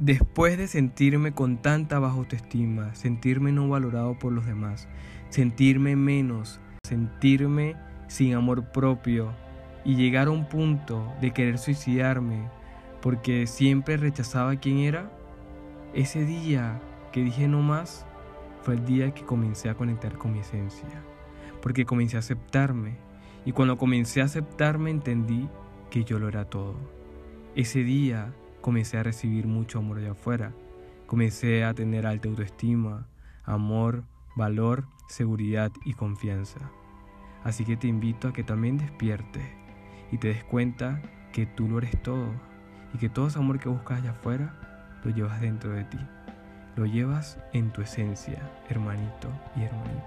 Después de sentirme con tanta baja autoestima, sentirme no valorado por los demás, sentirme menos, sentirme sin amor propio y llegar a un punto de querer suicidarme porque siempre rechazaba quién era, ese día que dije no más fue el día que comencé a conectar con mi esencia, porque comencé a aceptarme y cuando comencé a aceptarme entendí que yo lo era todo. Ese día comencé a recibir mucho amor de afuera, comencé a tener alta autoestima, amor, valor, seguridad y confianza. Así que te invito a que también despiertes y te des cuenta que tú lo eres todo y que todo ese amor que buscas allá afuera lo llevas dentro de ti. Lo llevas en tu esencia, hermanito y hermanita.